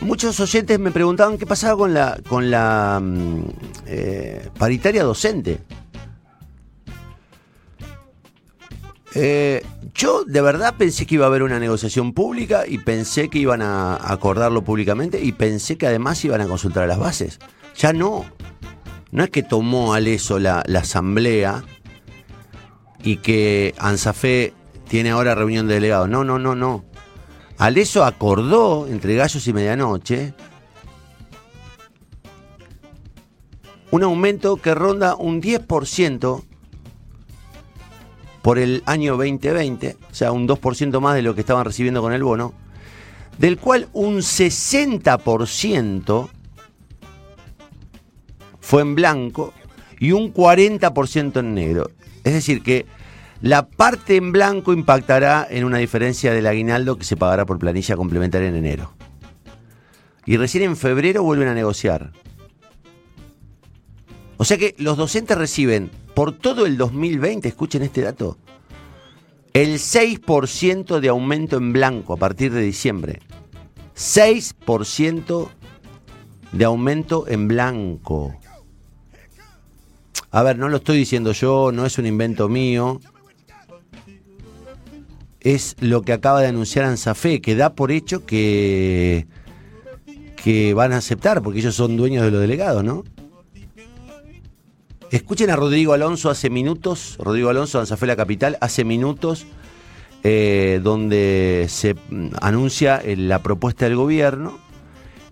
muchos oyentes me preguntaban qué pasaba con la, con la mm, eh, paritaria docente. Eh, yo de verdad pensé que iba a haber una negociación pública y pensé que iban a acordarlo públicamente y pensé que además iban a consultar a las bases. Ya no. No es que tomó al eso la, la asamblea y que Ansafé tiene ahora reunión de delegados. No, no, no, no. Aleso acordó entre gallos y medianoche un aumento que ronda un 10% por el año 2020, o sea, un 2% más de lo que estaban recibiendo con el bono, del cual un 60% fue en blanco y un 40% en negro. Es decir, que la parte en blanco impactará en una diferencia del aguinaldo que se pagará por planilla complementaria en enero. Y recién en febrero vuelven a negociar. O sea que los docentes reciben por todo el 2020, escuchen este dato, el 6% de aumento en blanco a partir de diciembre. 6% de aumento en blanco. A ver, no lo estoy diciendo yo, no es un invento mío. Es lo que acaba de anunciar Ansafé, que da por hecho que, que van a aceptar, porque ellos son dueños de los delegados, ¿no? Escuchen a Rodrigo Alonso hace minutos, Rodrigo Alonso, Ansafé La Capital, hace minutos, eh, donde se mm, anuncia eh, la propuesta del gobierno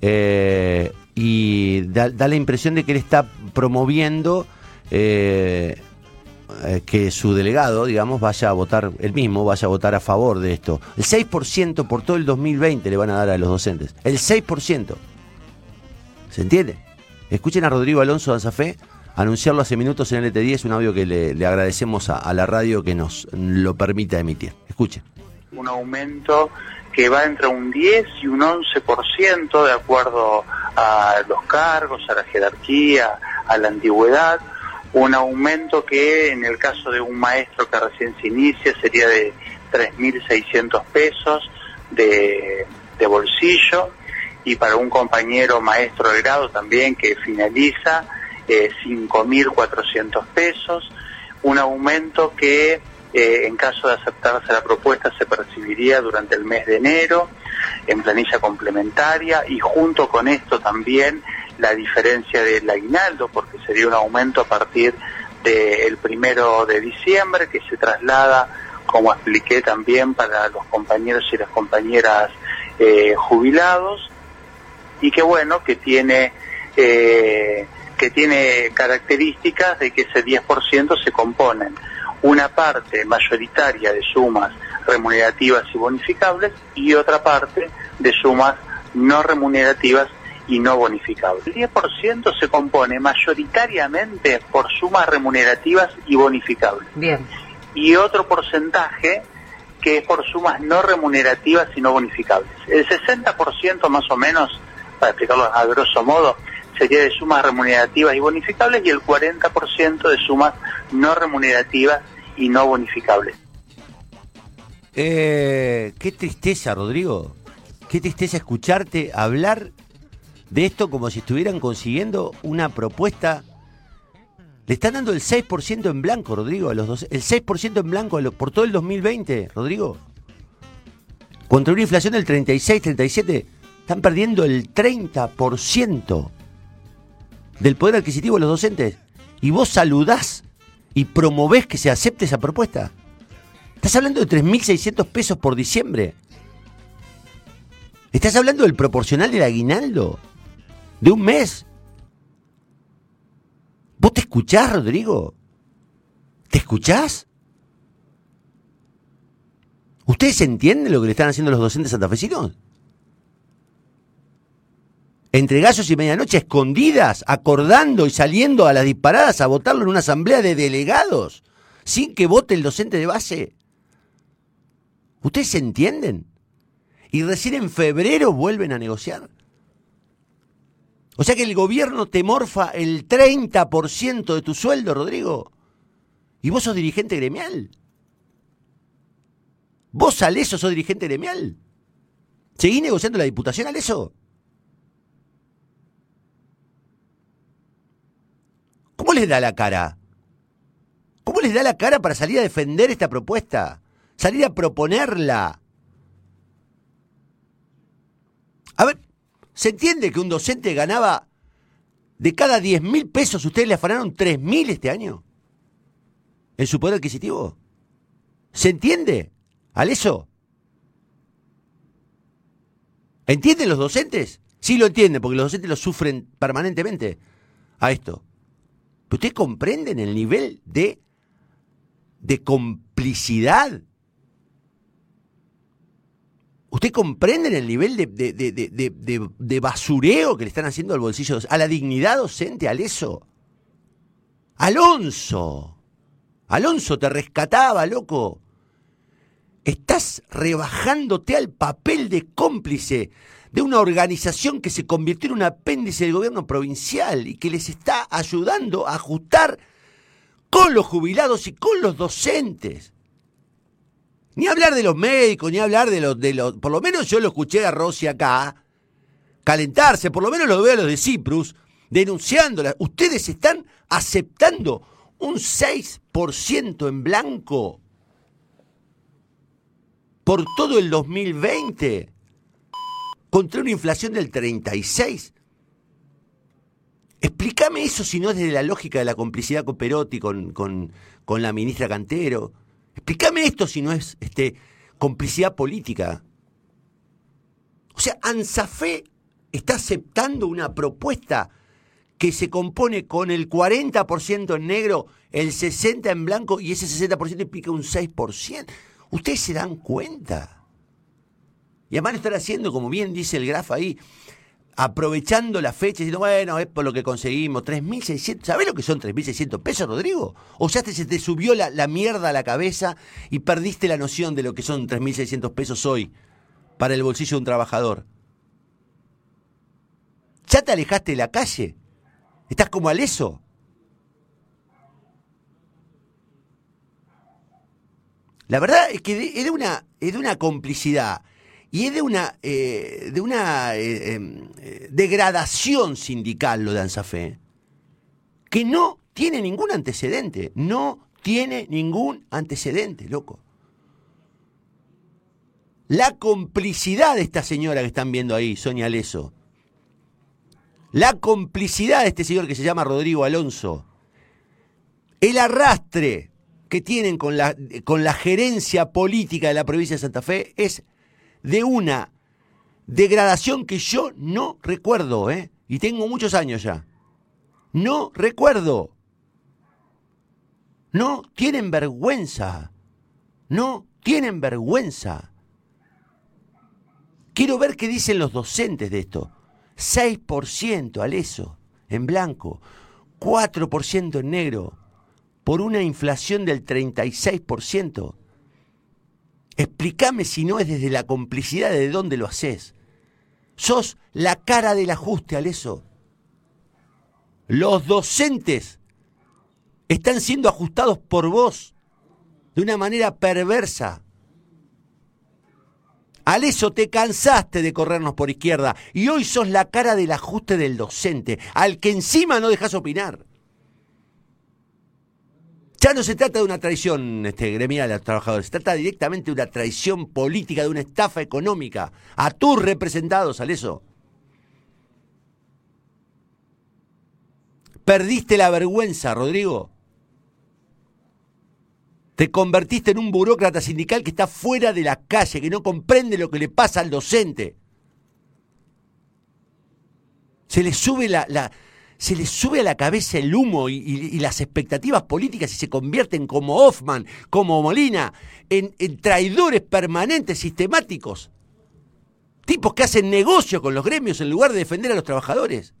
eh, y da, da la impresión de que él está promoviendo eh, que su delegado, digamos, vaya a votar, el mismo vaya a votar a favor de esto. El 6% por todo el 2020 le van a dar a los docentes. El 6%. ¿Se entiende? Escuchen a Rodrigo Alonso de Anzafé anunciarlo hace minutos en LT10, un audio que le, le agradecemos a, a, la radio que nos lo permita emitir. Escuchen. Un aumento que va entre un 10 y un 11% de acuerdo a los cargos, a la jerarquía, a la antigüedad un aumento que en el caso de un maestro que recién se inicia sería de 3.600 pesos de, bolsillo. Y para un compañero maestro de grado también que finaliza eh, 5.400 pesos, un aumento que eh, en caso de aceptarse la propuesta se percibiría durante el mes de enero en planilla complementaria. Y junto con esto también la diferencia del aguinaldo, porque sería un aumento a partir del primero de diciembre, que se traslada, como expliqué también, para los compañeros y las compañeras eh, jubilados, y que bueno, que tiene, eh, que tiene características de que ese 10% se componen una parte mayoritaria de sumas remunerativas y bonificables y otra parte de sumas no remunerativas y no bonificables. El 10% se compone mayoritariamente por sumas remunerativas y bonificables. Bien. Y otro porcentaje que es por sumas no remunerativas y no bonificables. El 60% más o menos, para explicarlo a grosso modo, sería de sumas remunerativas y bonificables y el 40% de sumas no remunerativas y no bonificables. Eh, qué tristeza, Rodrigo. Qué tristeza escucharte hablar de esto como si estuvieran consiguiendo una propuesta. Le están dando el 6% en blanco, Rodrigo, a los dos. El 6% en blanco por todo el 2020, Rodrigo. Contra una inflación del 36, 37, están perdiendo el 30% del poder adquisitivo de los docentes. Y vos saludás y promovés que se acepte esa propuesta. Estás hablando de 3.600 pesos por diciembre. Estás hablando del proporcional del aguinaldo de un mes. ¿Vos te escuchás, Rodrigo? ¿Te escuchás? ¿Ustedes entienden lo que le están haciendo los docentes santafesinos? Entre gallos y medianoche, escondidas, acordando y saliendo a las disparadas a votarlo en una asamblea de delegados, sin que vote el docente de base. ¿Ustedes entienden? Y recién en febrero vuelven a negociar. O sea que el gobierno te morfa el 30% de tu sueldo, Rodrigo. Y vos sos dirigente gremial. Vos Aleso sos dirigente gremial. ¿Seguís negociando la diputación Aleso? ¿Cómo les da la cara? ¿Cómo les da la cara para salir a defender esta propuesta? Salir a proponerla. A ver, ¿se entiende que un docente ganaba de cada 10 mil pesos, ustedes le afanaron 3 mil este año? ¿En su poder adquisitivo? ¿Se entiende? ¿Al eso? ¿Entienden los docentes? Sí lo entienden, porque los docentes lo sufren permanentemente a esto. Pero ustedes comprenden el nivel de, de complicidad. ¿Usted comprenden el nivel de, de, de, de, basureo que le están haciendo al bolsillo, a la dignidad docente, al eso? Alonso, Alonso te rescataba, loco. Estás rebajándote al papel de cómplice de una organización que se convirtió en un apéndice del gobierno provincial y que les está ayudando a ajustar con los jubilados y con los docentes. Ni hablar de los médicos, ni hablar de los, de los... Por lo menos yo lo escuché a Rossi acá calentarse, por lo menos lo veo a los de Ciprus, denunciándola. Ustedes están aceptando un 6% en blanco por todo el 2020 contra una inflación del 36. Explícame eso si no es desde la lógica de la complicidad con Perotti, con, con, con la ministra Cantero. Explícame esto si no es este, complicidad política. O sea, Ansafé está aceptando una propuesta que se compone con el 40% en negro, el 60% en blanco y ese 60% implica un 6%. Ustedes se dan cuenta. Y además lo están haciendo, como bien dice el grafo ahí, aprovechando la fecha, diciendo, bueno, es por lo que conseguimos, 3.600, ¿sabés lo que son 3.600 pesos, Rodrigo? O sea, se te subió la, la, mierda a la cabeza y perdiste la noción de lo que son 3.600 pesos hoy para el bolsillo de un trabajador. ¿Ya te alejaste de la calle? ¿Estás como al eso? La verdad es que es de una, es de una complicidad y es de una, eh, de una eh, em, eh, degradación sindical lo de ANSAFE, que no tiene ningún antecedente, no tiene ningún antecedente, loco. La complicidad de esta señora que están viendo ahí, Sonia Leso, la complicidad de este señor que se llama Rodrigo Alonso, el arrastre que tienen con la, con la gerencia política de la provincia de Santa Fe es de una degradación que yo no recuerdo, ¿eh? Y tengo muchos años ya. No recuerdo. No tienen vergüenza. No tienen vergüenza. Quiero ver qué dicen los docentes de esto. 6% al eso, en blanco, 4% en negro, por una inflación del 36%. Explícame si no es desde la complicidad de dónde lo haces. Sos la cara del ajuste al eso. Los docentes están siendo ajustados por vos de una manera perversa. Al eso te cansaste de corrernos por izquierda y hoy sos la cara del ajuste del docente, al que encima no dejas opinar. Ya no se trata de una traición este, gremial a los trabajadores, se trata directamente de una traición política, de una estafa económica a tus representados, al eso. Perdiste la vergüenza, Rodrigo. Te convertiste en un burócrata sindical que está fuera de la calle, que no comprende lo que le pasa al docente. Se le sube la se les sube a la cabeza el humo y, las expectativas políticas y se convierten como Hoffman, como Molina, en, traidores permanentes, sistemáticos. Tipos que hacen negocio con los gremios en lugar de defender a los trabajadores.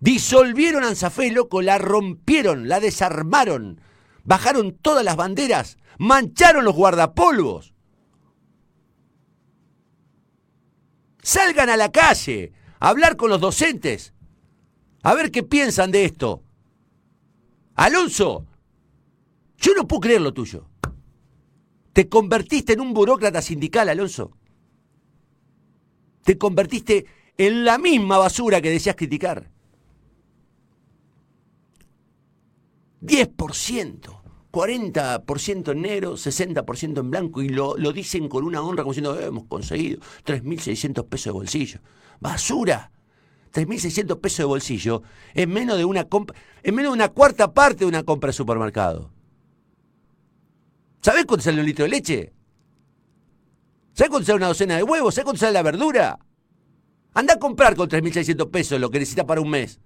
Disolvieron a Ansafé, loco, la rompieron, la desarmaron, bajaron todas las banderas, mancharon los guardapolvos. Salgan a la calle, hablar con los docentes, a ver qué piensan de esto. Alonso, yo no puedo creer lo tuyo. Te convertiste en un burócrata sindical, Alonso. Te convertiste en la misma basura que decías criticar. 10%. 40% en negro, 60% en blanco, y lo, lo, dicen con una honra, como diciendo, hemos conseguido 3.600 pesos de bolsillo. ¡Basura! 3.600 pesos de bolsillo es menos de una es menos una cuarta parte de una compra de supermercado. ¿Sabés cuánto sale un litro de leche? ¿Sabés cuánto sale una docena de huevos? ¿Sabés cuánto sale la verdura? Anda a comprar con 3.600 pesos lo que necesitas para un mes.